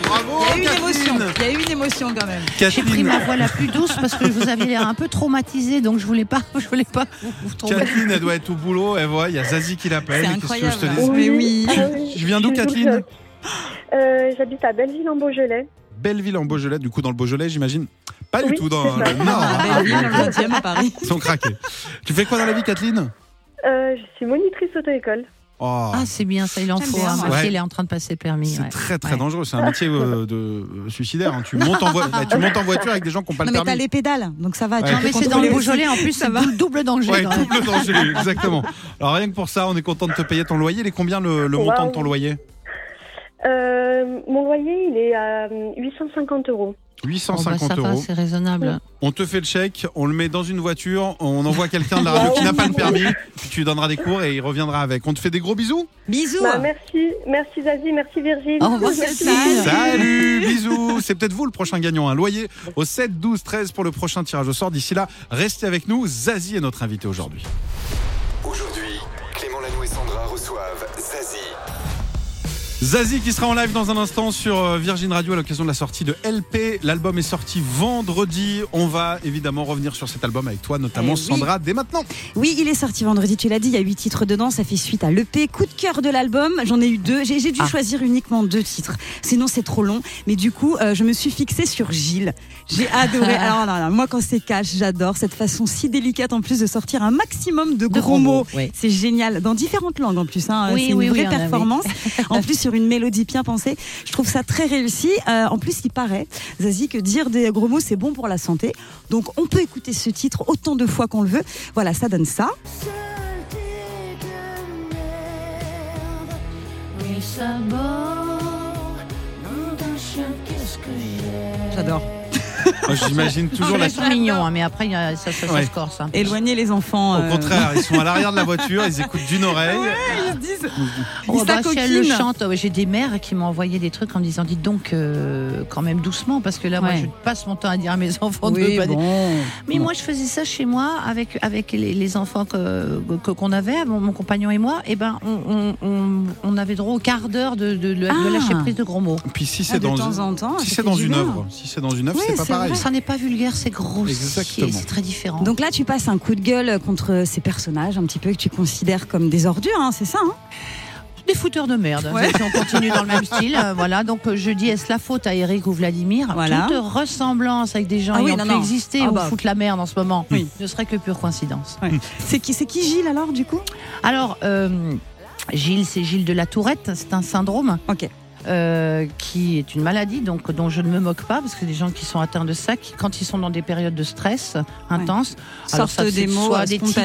Bravo, Il y a eu une Kathleen. émotion. Il y a eu une émotion quand même. J'ai pris ma voix la plus douce parce que vous aviez l'air un peu traumatisé, donc je voulais pas, je voulais pas vous, vous traumatiser. Kathleen, elle doit être au boulot. Elle voit, il y a Zazie qui l'appelle. C'est Qu'est-ce que je te incroyable. dise Mais oui. Ah oui, Tu viens d'où, je suis le. Euh, J'habite à Belleville en Beaujolais. Belleville en Beaujolais, du coup dans le Beaujolais, j'imagine. Pas du Oui, tout dans c'est ça. le Nord. Ah, hein. Belleville, dans le 20e à Paris. Ils sont craqués. Tu fais quoi dans la vie, Kathleen Euh, je suis monitrice auto-école. Oh, Ah, c'est bien, ça, il en faut. hein. Ouais. elle est en train de passer le permis. C'est ouais. très très Ouais. dangereux. C'est un métier euh, de euh, suicidaire. hein. Tu montes en vo- bah, tu montes en voiture avec des gens qui n'ont pas Non, le mais t'as permis. les pédales, donc ça va. tu. Non, mais c'est dans le. Beaujolais, en plus, Ça va. dou- double danger. Double danger, exactement. Alors rien que pour ça, on est content de te payer ton loyer. Il est combien le, le Wow. montant de ton loyer? Euh, mon loyer, il est à euh, 850 euros. Bon, bah, 850 ça euros. c'est raisonnable. On te fait le chèque, on le met dans une voiture, on envoie quelqu'un de la radio qui n'a pas le permis, puis tu lui donneras des cours et il reviendra avec. On te fait des gros bisous Bisous. Bah, merci, merci Zazie, merci Virgile. Au revoir, Merci. Salut, bisous. C'est peut-être vous le prochain gagnant. Un loyer au 7, 12, 13 pour le prochain tirage au sort. D'ici là, restez avec nous. Zazie est notre invité. Aujourd'hui, Zazie qui sera en live dans un instant sur euh, Virgin Radio à l'occasion de la sortie de LP. L'album est sorti vendredi. On va évidemment revenir sur cet album avec toi, notamment Eh oui. Sandra, dès maintenant. Oui, il est sorti vendredi, tu l'as dit, il y a huit titres dedans, ça fait suite à l'EP. Coup de cœur de l'album, j'en ai eu deux, j'ai dû Ah. choisir uniquement deux titres, sinon c'est trop long. Mais du coup, euh, je me suis fixée sur Gilles. J'ai adoré. Alors là, là, moi quand c'est cash, j'adore cette façon si délicate en plus de sortir un maximum de De gros mots. oui. C'est génial, dans différentes langues en plus. Hein. Oui, c'est une oui, vraie performance. en plus sur une mélodie bien pensée. Je trouve ça très réussi. Euh, en plus, il paraît, Zazie, que dire des gros mots, c'est bon pour la santé. Donc on peut écouter ce titre autant de fois qu'on le veut. Voilà, ça donne ça. J'adore. Moi, J'imagine toujours la Ils sont mignons, hein, mais après, il y a- ça, ça, ça Ouais. se corse. hein. Éloigner les enfants. Au euh, contraire, ils sont à l'arrière de la voiture, ils écoutent d'une oreille. ils se disent. Oh, Ils bah, si elle le s'acoquinent. chante, ouais, j'ai des mères qui m'ont envoyé des trucs en me disant, dites donc, euh, quand même doucement, parce que là, moi, Ouais. je passe mon temps à dire à mes enfants de Oui, pas dire- bon. Mais moi, je faisais ça chez moi avec, avec les, les enfants que que- qu'on avait, mon, mon compagnon et moi. Et ben, on, on, on, on avait droit au quart d'heure de, de, de- de Ah. lâcher prise de gros mots. Puis si Ah, c'est de dans, temps en temps. si ça c'est fait dans du une bien. œuvre, si c'est dans une œuvre, Oui, c'est pas c'est pareil. Vrai. Ça n'est pas vulgaire, c'est grossier, Exactement. c'est très différent. Donc là, tu passes un coup de gueule contre ces personnages un petit peu que tu considères comme des ordures, hein, c'est ça hein? Des fouteurs de merde. Ouais. Si on continue dans le même style, euh, voilà. Donc euh, je dis est-ce la faute à Eric ou Vladimir? Voilà. Toute ressemblance avec des gens Ah oui, ayant non, pu non. exister Ah ou bah. foutent la merde en ce moment, Oui. ne serait que pure coïncidence. C'est qui, c'est qui Gilles alors du coup? Alors euh, Gilles, c'est Gilles de la Tourette. C'est un syndrome. Ok. Euh, qui est une maladie donc dont je ne me moque pas parce que des gens qui sont atteints de ça, qui, quand ils sont dans des périodes de stress intenses, alors Sortent ça, des mots, soit des tics,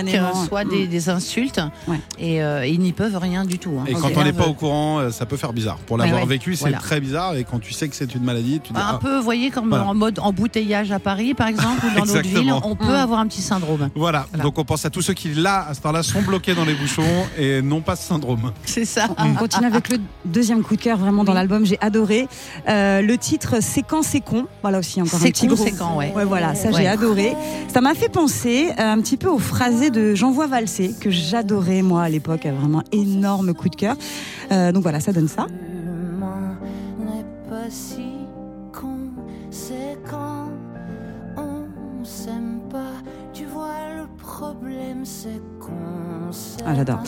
soit des, des insultes, Ouais. et euh, ils n'y peuvent rien du tout. hein. Et quand on n'est pas au courant, euh, ça peut faire bizarre. Pour l'avoir Ouais, ouais. vécu, c'est Voilà. très bizarre. Et quand tu sais que c'est une maladie, tu dis Bah, un ah. peu, vous voyez, comme Voilà. en mode embouteillage à Paris, par exemple, ou dans d'autres villes, on peut Mm. avoir un petit syndrome. Voilà. Voilà. donc on pense à tous ceux qui là, à ce temps-là, sont bloqués dans les bouchons et n'ont pas ce syndrome. C'est ça. On continue avec le deuxième coup de cœur vraiment dans l'album, j'ai adoré. Euh, le titre C'est quand c'est con, voilà aussi encore un C'est petit con, gros. c'est quand, ouais. Ouais, voilà, ça Ouais. j'ai adoré. Ça m'a fait penser euh, un petit peu au phrasé de J'envoie valser que j'adorais moi à l'époque, vraiment énorme coup de cœur. Euh, donc voilà, ça donne ça. L'humain n'est pas si con, c'est quand on s'aime pas. Tu vois le problème problème, c'est qu'on s'est Ah, j'adore.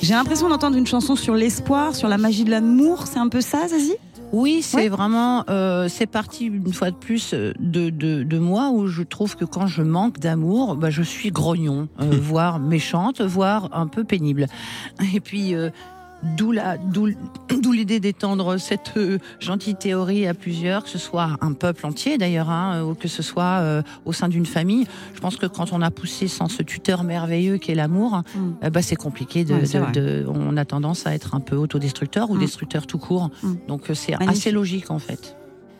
J'ai l'impression d'entendre une chanson sur l'espoir, sur la magie de l'amour. C'est un peu ça, Zazie? Oui, c'est vraiment, euh, c'est parti une fois de plus euh, de, de, de moi où je trouve que quand je manque d'amour, bah, je suis grognon, euh, voire méchante, voire un peu pénible. Et puis, euh, d'où la, d'où, d'où l'idée d'étendre cette euh, gentille théorie à plusieurs, que ce soit un peuple entier d'ailleurs, hein, ou que ce soit euh, au sein d'une famille. Je pense que quand on a poussé sans ce tuteur merveilleux qu'est l'amour, Mm. euh, bah, c'est compliqué. De, Ouais, de- de- on a tendance à être un peu autodestructeur ou Mm. destructeur tout court. Mm. Donc euh, c'est assez logique en fait.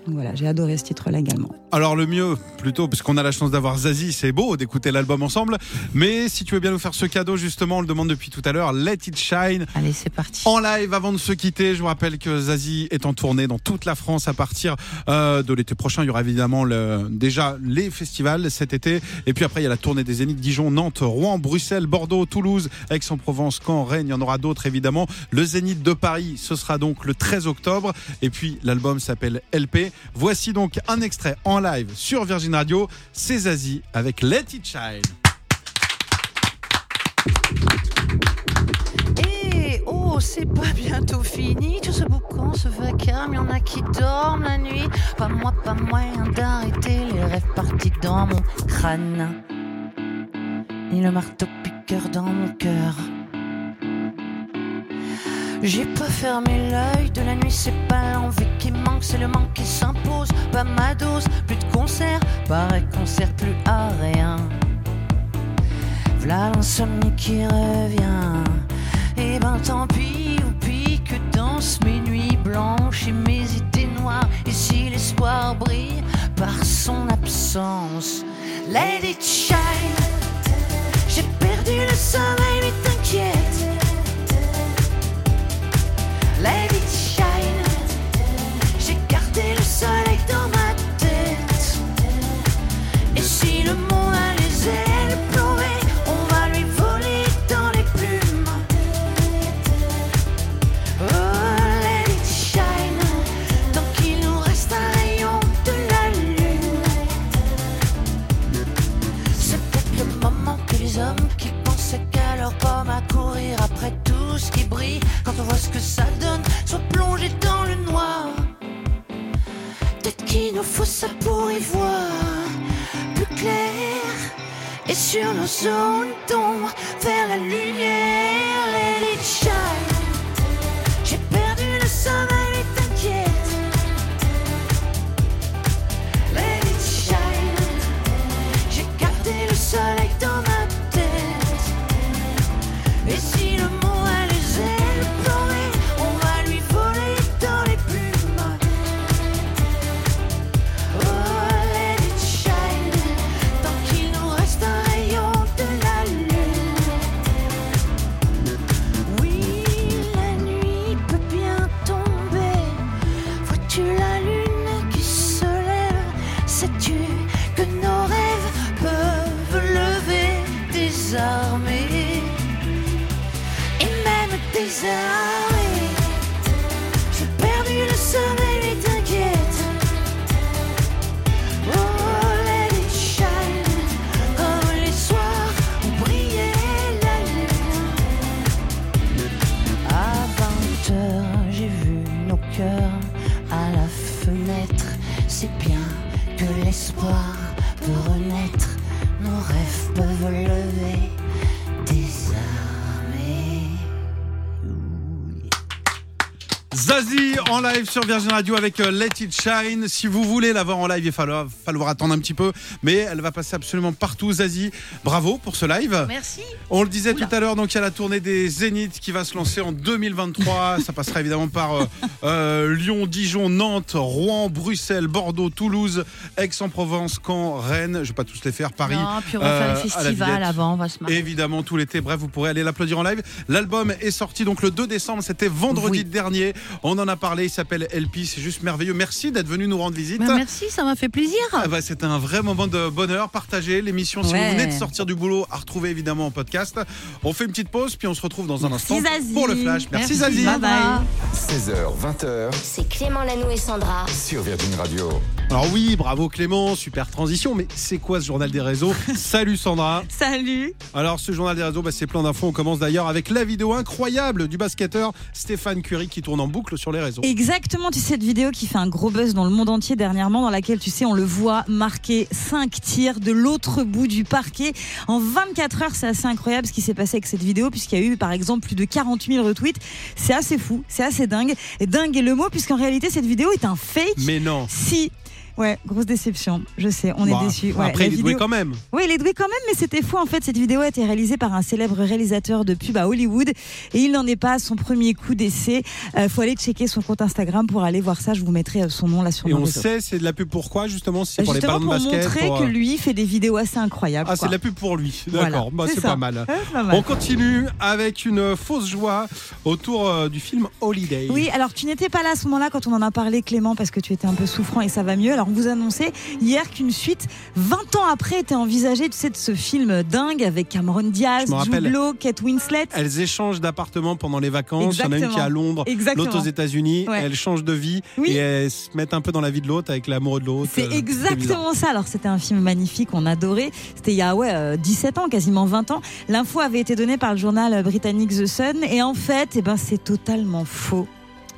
Donc Voilà, j'ai adoré ce titre-là également. Alors le mieux, plutôt, parce qu'on a la chance d'avoir Zazie, c'est beau d'écouter l'album ensemble. Mais si tu veux bien nous faire ce cadeau, justement, on le demande depuis tout à l'heure, Let It Shine. Allez, c'est parti. En live avant de se quitter, je vous rappelle que Zazie est en tournée dans toute la France à partir euh, de l'été prochain. Il y aura évidemment le, déjà les festivals cet été. Et puis après, il y a la tournée des Zéniths Dijon, Nantes, Rouen, Bruxelles, Bordeaux, Toulouse, Aix-en-Provence, Caen, Rennes. Il y en aura d'autres évidemment. Le Zénith de Paris, ce sera donc le 13 octobre. Et puis l'album s'appelle LP. Voici donc un extrait en live sur Virgin Radio. C'est Zazie avec Let It Shine. Et oh, c'est pas bientôt fini tout ce boucan, ce vacarme. Y en a qui dorment la nuit. Pas moi, pas moyen d'arrêter les rêves partis dans mon crâne. Ni le marteau piqueur dans mon cœur. J'ai pas fermé l'œil de la nuit, c'est pas l'envie qui manque, c'est le manque qui s'impose. Pas ma dose, plus de concert, pareil qu'on sert plus à rien. V'là l'insomnie qui revient. Et ben tant pis, ou pis que danse mes nuits blanches et mes idées noires. Et si l'espoir brille par son absence, it shine. J'ai perdu le sommeil, mais Let Nous faut ça pour y voir plus clair. Et sur nos zones d'ombre, vers la lumière, sur Virgin Radio avec euh, Let It Shine. Si vous voulez la voir en live, il va falloir, falloir attendre un petit peu, mais elle va passer absolument partout. Zazie, bravo pour ce live. Merci. On le disait Oula. tout à l'heure, donc il y a la tournée des Zéniths qui va se lancer en 2023. Ça passera évidemment par euh, euh, Lyon, Dijon, Nantes, Rouen, Bruxelles, Bordeaux, Toulouse, Aix-en-Provence, Caen, Rennes. Je vais pas tous les faire. Paris. Non, puis on va euh, faire le festival avant, on va se marrer. Évidemment, tout l'été. Bref, vous pourrez aller l'applaudir en live. L'album est sorti donc le 2 décembre. C'était vendredi Oui. dernier. On en a parlé. Il s'appelle LP. C'est juste merveilleux. Merci d'être venu nous rendre visite. Ben, merci, ça m'a fait plaisir. Ah bah, C'était un vrai moment de bonheur partagé. L'émission, si Ouais. vous venez de sortir du boulot, à retrouver évidemment en podcast. On fait une petite pause, puis on se retrouve dans un instant Zazie. pour le flash. Merci, Merci, Zazie. Bye bye. 16h, 20h C'est Clément Lanou et Sandra. sur Virgin Radio. Alors oui, bravo Clément, super transition, mais c'est quoi ce journal des réseaux? Salut Sandra Salut Alors ce journal des réseaux, bah, c'est plein d'infos. On commence d'ailleurs avec la vidéo incroyable du basketteur Stéphane Curie qui tourne en boucle sur les réseaux. Exactement, tu sais, cette vidéo qui fait un gros buzz dans le monde entier dernièrement, dans laquelle, tu sais, on le voit marquer 5 tirs de l'autre bout du parquet. En 24 heures, c'est assez incroyable ce qui s'est passé avec cette vidéo, puisqu'il y a eu, par exemple, plus de 40 000 retweets. C'est assez fou, c'est assez dingue. Et dingue est le mot, puisqu'en réalité, cette vidéo est un fake. Mais non Si Ouais, grosse déception. Je sais, on est déçus. Ouais, Après, il est doué quand même. Oui, il est doué quand même, mais c'était faux. En fait, cette vidéo a été réalisée par un célèbre réalisateur de pub à Hollywood et il n'en est pas à son premier coup d'essai. Il faut aller checker son compte Instagram pour aller voir ça. Je vous mettrai euh, son nom là sur Et on réseaux. sait, c'est de la pub pourquoi justement Si c'est pour les Justement de pour basket montrer pour, que euh, lui fait des vidéos assez incroyables. Ah, c'est quoi. de la pub pour lui. Voilà, D'accord, bah, c'est pas mal. Pas. On continue avec une fausse joie autour euh, du film Holiday. Oui, alors tu n'étais pas là à ce moment-là quand on en a parlé, Clément, parce que tu étais un peu souffrant et ça va mieux. Alors on vous annonçait hier qu'une suite, 20 ans après, était envisagée, tu sais, de ce film dingue avec Cameron Diaz. Jude Law, Kate Winslet. Elles échangent d'appartement pendant les vacances. Il y en a une Exactement. qui est à Londres, Exactement. l'autre aux États-Unis. Ouais. Elles changent de vie Oui. et elles se mettent un peu dans la vie de l'autre avec l'amoureux de l'autre. C'est Euh, exactement ça. Alors, c'était un film magnifique, on adorait. C'était il y a ouais, euh, 17 ans, quasiment 20 ans. L'info avait été donnée par le journal britannique The Sun. Et en fait, eh ben, c'est totalement faux.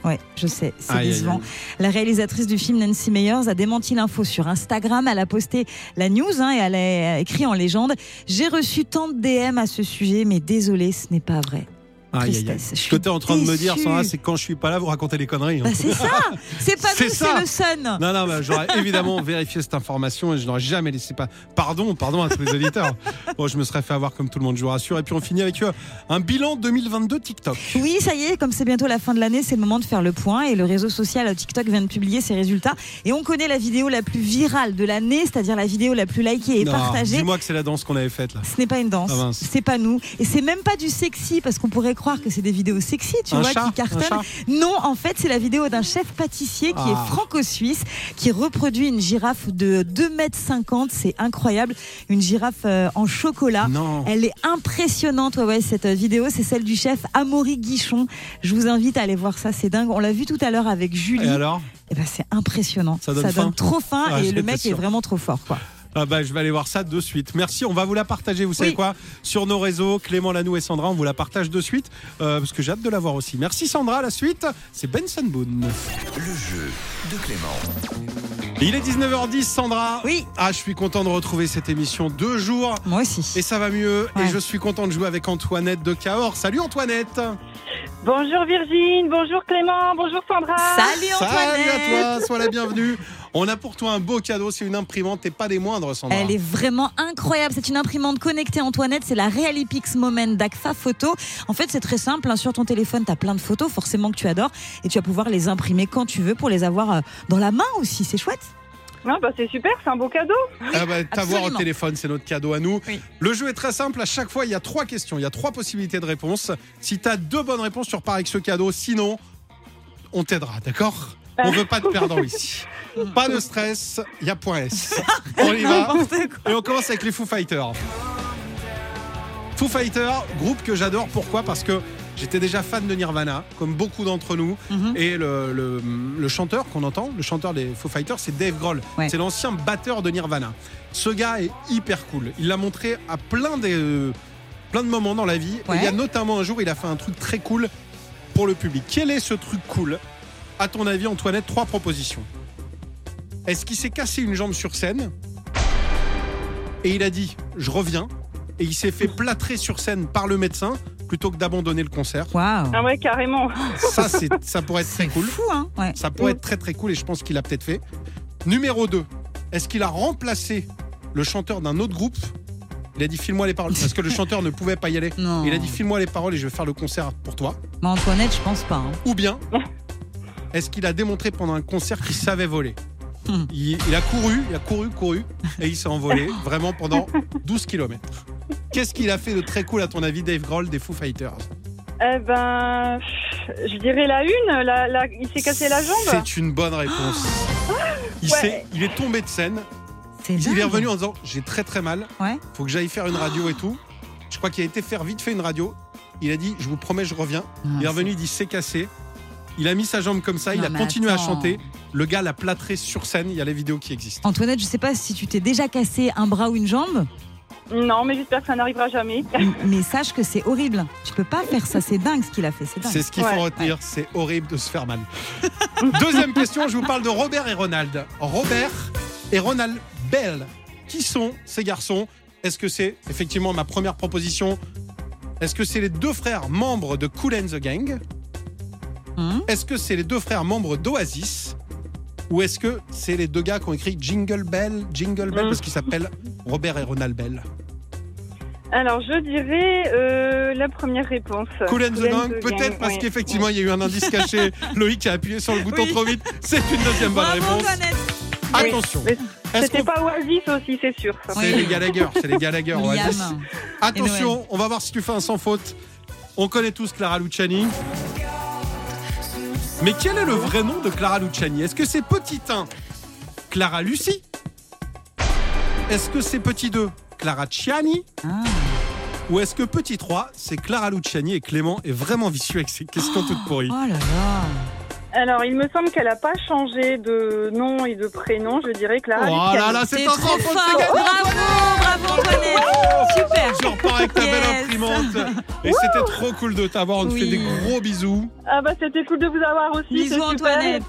Ouais, je sais, c'est Aïe, aïe, décevant. aïe. La réalisatrice du film, Nancy Meyers, a démenti l'info sur Instagram. Elle a posté la news hein, et elle a écrit en légende J'ai reçu tant de DM à ce sujet, mais désolé, ce n'est pas vrai. Tristesse. Ce que tu es en train de me dire. Sandra, c'est que quand je suis pas là, vous racontez les conneries. hein. Bah, c'est ça C'est pas nous, c'est le Sun Non, non, bah, j'aurais évidemment vérifié cette information et je n'aurais jamais laissé pas. Pardon, pardon à tous les auditeurs. Bon, je me serais fait avoir comme tout le monde, je vous rassure. Et puis on finit avec euh, un bilan 2022 TikTok. Oui, ça y est, comme c'est bientôt la fin de l'année, c'est le moment de faire le point. Et le réseau social TikTok vient de publier ses résultats. Et on connaît la vidéo la plus virale de l'année, c'est-à-dire la vidéo la plus likée et Non, partagée. Dis-moi que c'est la danse qu'on avait faite là. Ce n'est pas une danse, Ah, c'est pas nous, et c'est même pas du sexy parce qu'on pourrait croire que c'est des vidéos sexy, tu Un vois, chat, qui cartonnent. Non, en fait, c'est la vidéo d'un chef pâtissier qui Ah. est franco-suisse, qui reproduit une girafe de 2,50 m. C'est incroyable, une girafe euh, en chocolat. Non. Elle est impressionnante, ouais, ouais, cette euh, vidéo, c'est celle du chef Amaury Guichon. Je vous invite à aller voir ça, c'est dingue. On l'a vu tout à l'heure avec Julie. Et alors? Eh ben, c'est impressionnant. Ça donne faim? trop faim Ah, et le mec est vraiment trop fort, quoi. Ah bah, je vais aller voir ça de suite. Merci, on va vous la partager, vous savez Oui. quoi? Sur nos réseaux, Clément Lanou et Sandra, on vous la partage de suite euh, parce que j'ai hâte de la voir aussi. Merci Sandra, la suite, c'est Benson Boone. Le jeu de Clément. Il est 19h10, Sandra. Oui. Ah, je suis content de retrouver cette émission deux jours. Moi aussi. Et ça va mieux. Ouais. Et je suis content de jouer avec Antoinette de Cahors. Salut Antoinette. Bonjour Virginie, bonjour Clément, bonjour Sandra. Salut Antoinette Salut à toi, sois la bienvenue. On a pour toi un beau cadeau, c'est une imprimante et pas des moindres, Sandra. Elle est vraiment incroyable. C'est une imprimante connectée Antoinette. C'est la Realipix Moment d'Agfa Photo. En fait, c'est très simple. hein. Sur ton téléphone, tu as plein de photos, forcément que tu adores. Et tu vas pouvoir les imprimer quand tu veux pour les avoir euh, dans la main aussi. C'est chouette. Ah bah c'est super, c'est un beau cadeau. Ah bah, T'avoir au téléphone, c'est notre cadeau à nous. Oui. Le jeu est très simple. À chaque fois, il y a trois questions. Il y a trois possibilités de réponse. Si tu as deux bonnes réponses, tu repars avec ce cadeau. Sinon, on t'aidera, d'accord? On veut pas de perdant ici. Pas de stress, il y a point S. On y va. Et on commence avec les Foo Fighters. Foo Fighters, groupe que j'adore. Pourquoi? Parce que j'étais déjà fan de Nirvana, comme beaucoup d'entre nous. Mhm. Et le, le- le chanteur qu'on entend, le chanteur des Foo Fighters, c'est Dave Grohl. Ouais. C'est l'ancien batteur de Nirvana. Ce gars est hyper cool. Il l'a montré à plein de, plein de moments dans la vie. Et il y a notamment un jour, il a fait un truc très cool pour le public. Quel est ce truc cool? À ton avis, Antoinette, trois propositions. Est-ce qu'il s'est cassé une jambe sur scène et il a dit je reviens et il s'est fait plâtrer sur scène par le médecin plutôt que d'abandonner le concert. Waouh. Ah ouais carrément. Ça, c'est, ça pourrait être très cool. Fou, hein Ouais. Ça pourrait être très très cool et je pense qu'il a peut-être fait. Numéro 2, est-ce qu'il a remplacé le chanteur d'un autre groupe? Il a dit file-moi les paroles parce que le chanteur ne pouvait pas y aller. Non. Il a dit file-moi les paroles et je vais faire le concert pour toi. Mais Antoinette, je pense pas. hein. Ou bien, est-ce qu'il a démontré pendant un concert qu'il savait voler? Il, il a couru, il a couru, couru et il s'est envolé vraiment pendant 12 km. Qu'est-ce qu'il a fait de très cool à ton avis, Dave Grohl des Foo Fighters? Eh ben, je dirais la une, la, la- il s'est cassé la jambe. C'est une bonne réponse. Il, Ouais. s'est- il est tombé de scène. C'est Il est revenu en disant j'ai très très mal. Ouais. Faut que j'aille faire une radio et tout. Je crois qu'il a été faire vite fait une radio. Il a dit je vous promets je reviens. Ah, il est revenu, il dit c'est cassé. Il a mis sa jambe comme ça, il a continué à chanter. Le gars l'a plâtré sur scène. Il y a les vidéos qui existent. Antoinette, je sais pas si tu t'es déjà cassé un bras ou une jambe, Non, mais j'espère que ça n'arrivera jamais. mais sache que c'est horrible. Tu peux pas faire ça, c'est dingue ce qu'il a fait, c'est dingue. C'est ce qu'il Ouais. faut retenir. C'est horrible de se faire mal. Deuxième question, je vous parle de Robert et Ronald. Robert et Ronald Bell. Qui sont ces garçons? Est-ce que c'est effectivement ma première proposition? Est-ce que c'est les deux frères membres de Cool and the Gang? Hum. Est-ce que c'est les deux frères membres d'Oasis Ou est-ce que c'est les deux gars qui ont écrit Jingle Bell, Jingle Bell, Mm. parce qu'ils s'appellent Robert et Ronald Bell? Alors, je dirais euh, la première réponse. Cool and the Gang, peut-être parce oui. qu'effectivement il y a eu un indice caché. Loïc a appuyé sur le bouton Oui. trop vite. C'est une deuxième bonne réponse. Attention. C'était pas Oasis aussi, c'est sûr. C'est les Gallagher, c'est les Gallagher. Oasis. Attention, on va voir si tu fais un sans faute. On connaît tous Clara Luciani. Mais quel est le vrai nom de Clara Luciani? Est-ce que c'est petit 1, Clara Lucie? Est-ce que c'est petit 2, Clara Ciani? Ah. Ou est-ce que petit 3, c'est Clara Luciani et Clément est vraiment vicieux avec ces questions toutes pourries? Oh là là. Alors, il me semble qu'elle a pas changé de nom et de prénom, je dirais Clara. Oh là là, c'est un trop fort. Bravo, bravo Antoinette. Super. Tu repars avec ta belle imprimante. Et c'était trop cool de t'avoir. On te fait des gros bisous. Ah bah c'était cool de vous avoir aussi. Bisous. Antoinette.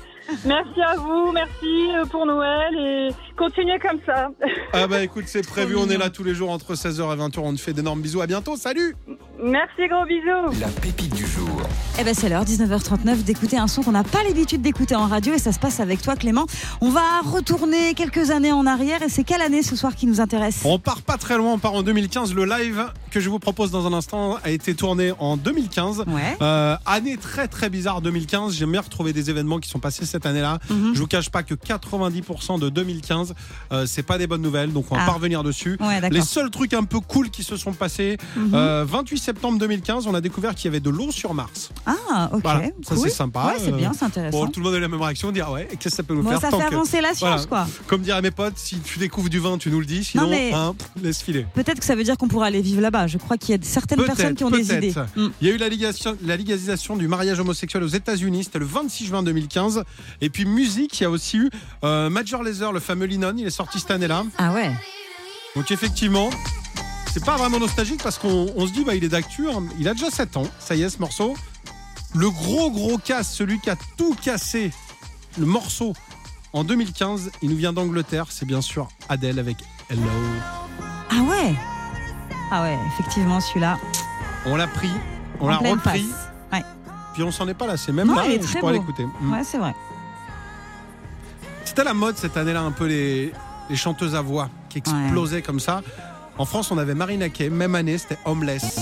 Merci à vous, merci euh, pour Noël et continuez comme ça. Ah bah écoute, c'est prévu. On est là tous les jours entre 16h et 20h. On te fait d'énormes bisous. À bientôt. Salut Merci, gros bisous. La pépite du jour. Eh ben c'est l'heure, 19h39, d'écouter un son qu'on n'a pas l'habitude d'écouter en radio et ça se passe avec toi Clément. On va retourner quelques années en arrière et c'est quelle année ce soir qui nous intéresse? On part pas très loin. On part en 2015. Le live que je vous propose dans un instant a été tourné en 2015. Ouais. Euh, année très très bizarre 2015. J'aime bien retrouver des événements qui sont passés cette année-là. Mhm. Je vous cache pas que 90% de 2015, euh, c'est pas des bonnes nouvelles. Donc on va Ah. pas revenir dessus. Ouais, Les seuls trucs un peu cool qui se sont passés, Mhm. euh, 28 septembre 2015, on a découvert qu'il y avait de l'eau sur Mars. Ah, ok. Voilà, ça, cool. c'est sympa. Ouais, c'est Euh, bien, c'est intéressant. Bon, tout le monde a la même réaction, dire ouais, qu'est-ce que ça peut nous Bon, faire ça fait que- avancer la science, Voilà. quoi. Comme diraient mes potes, si tu découvres du vin, tu nous le dis, sinon, mais- hein, laisse filer. Peut-être que ça veut dire qu'on pourra aller vivre là-bas. Je crois qu'il y a certaines personnes qui ont des idées. Mm. Il y a eu la, légalisation- la légalisation du mariage homosexuel aux États-Unis, c'était le 26 juin 2015. Et puis musique, il y a aussi eu euh, Major Lazer, le fameux Lennon, il est sorti cette année-là. Ah ouais. Donc effectivement, c'est pas vraiment nostalgique parce qu'on on se dit bah il est d'actu, hein. il a déjà 7 ans, ça y est ce morceau. Le gros gros casse, celui qui a tout cassé, le morceau en 2015, il nous vient d'Angleterre, c'est bien sûr Adele avec Hello. Ah ouais. Ah ouais, effectivement, celui-là. On l'a pris, on en l'a repris. Ouais. puis on s'en est pas là, c'est même Non, là, il est très beau. l'écouter. Mm. Ouais, c'est vrai. C'était la mode cette année-là, un peu les, les chanteuses à voix qui explosaient comme ça. En France, on avait Marina Kaye, même année, c'était Homeless.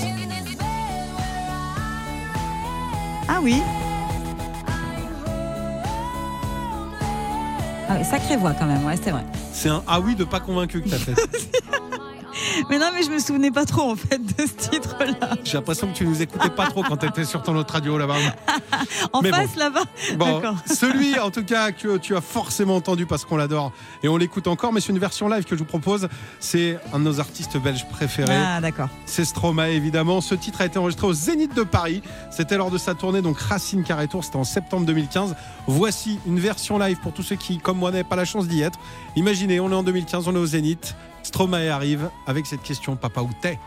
Ah oui. Ah oui, sacrée voix quand même, ouais, c'est vrai. C'est un ah oui de pas convaincu que t'as fait. Mais non, mais je me souvenais pas trop en fait de ce titre-là. J'ai l'impression que tu nous écoutais pas trop quand t'étais sur ton autre radio là-bas. En Mais bon. face là-bas. Bon, celui en tout cas que tu as forcément entendu parce qu'on l'adore et on l'écoute encore, mais c'est une version live que je vous propose. C'est un de nos artistes belges préférés. Ah d'accord. C'est Stromae évidemment. Ce titre a été enregistré au Zénith de Paris. C'était lors de sa tournée donc Racine Carré Tour. C'était en septembre 2015. Voici une version live pour tous ceux qui, comme moi, n'avaient pas la chance d'y être. Imaginez, on est en 2015, on est au Zénith. Stromae arrive avec cette question Papa où t'es?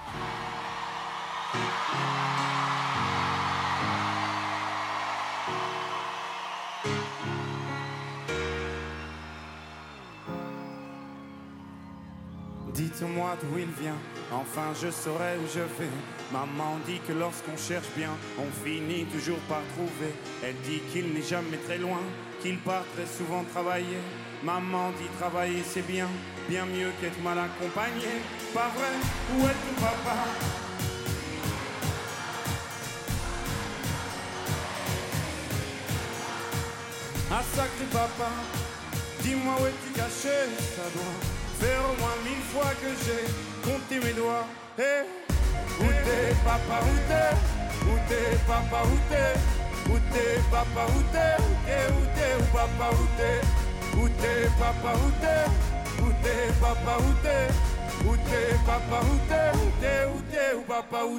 Dites-moi d'où il vient, enfin je saurai où je vais. Maman dit que lorsqu'on cherche bien, on finit toujours par trouver. Elle dit qu'il n'est jamais très loin, qu'il part très souvent travailler. Maman dit travailler c'est bien, bien mieux qu'être mal accompagné. Pas vrai, où est ton papa? Ah sacré papa, dis-moi où es-tu caché? Ça doit faire au moins mille fois que j'ai compté mes doigts. Eh, où t'es papa, où t'es? Où t'es papa, où t'es? Où t'es papa, où t'es Où t'es, où t'es, où papa, où t'es Où t'es papa, où t'es Où t'es papa, où t'es Où t'es papa, où t'es Où t'es, où t'es, où papa, où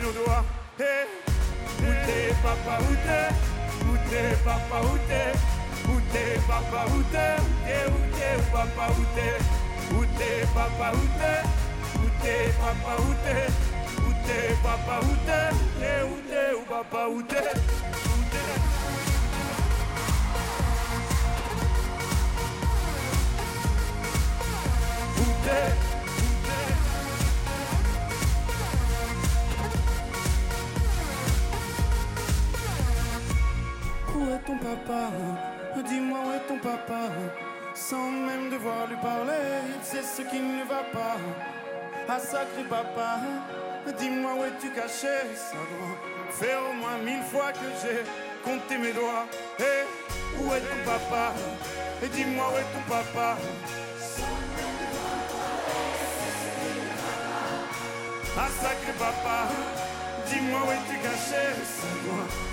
nos doigts Hé, où t'es, papa, où t'es Où t'es, papa, où t'es où t'es, papa, où t'es Où t'es, papa, où t'es Où t'es, papa, où t'es Où t'es, papa, où t'es Où t'es, papa, où t'es Où t'es, papa, où t'es Où Où est ton papa? Dis-moi où est ton papa? Sans même devoir lui parler, sait ce qui ne va pas. Ah sacré papa, dis-moi où es-tu caché? Ça doit au moins mille fois que j'ai compté mes doigts. Hé, où est ton papa? Et dis-moi où est ton papa? Ah sacré papa, dis-moi où es-tu caché? Ça doit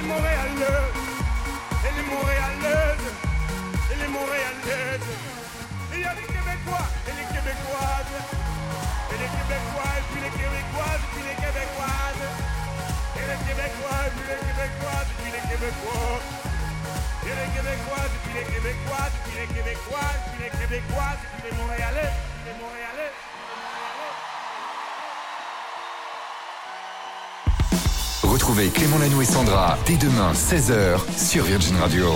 les montréalaises, et les montréalaises, et les. Il y a les Québécois et les Québécoises, et les Québécois puis les Québécoises, puis les Québécoises, et les Québécois puis les Québécoises, puis les Québécois. Et les Québécois, et puis les Québécois, et puis les Québécois, et puis les Québécois, et puis les Montréalais, les Montréalais. Retrouvez Clément Lanoux et Sandra dès demain 16h sur Virgin Radio.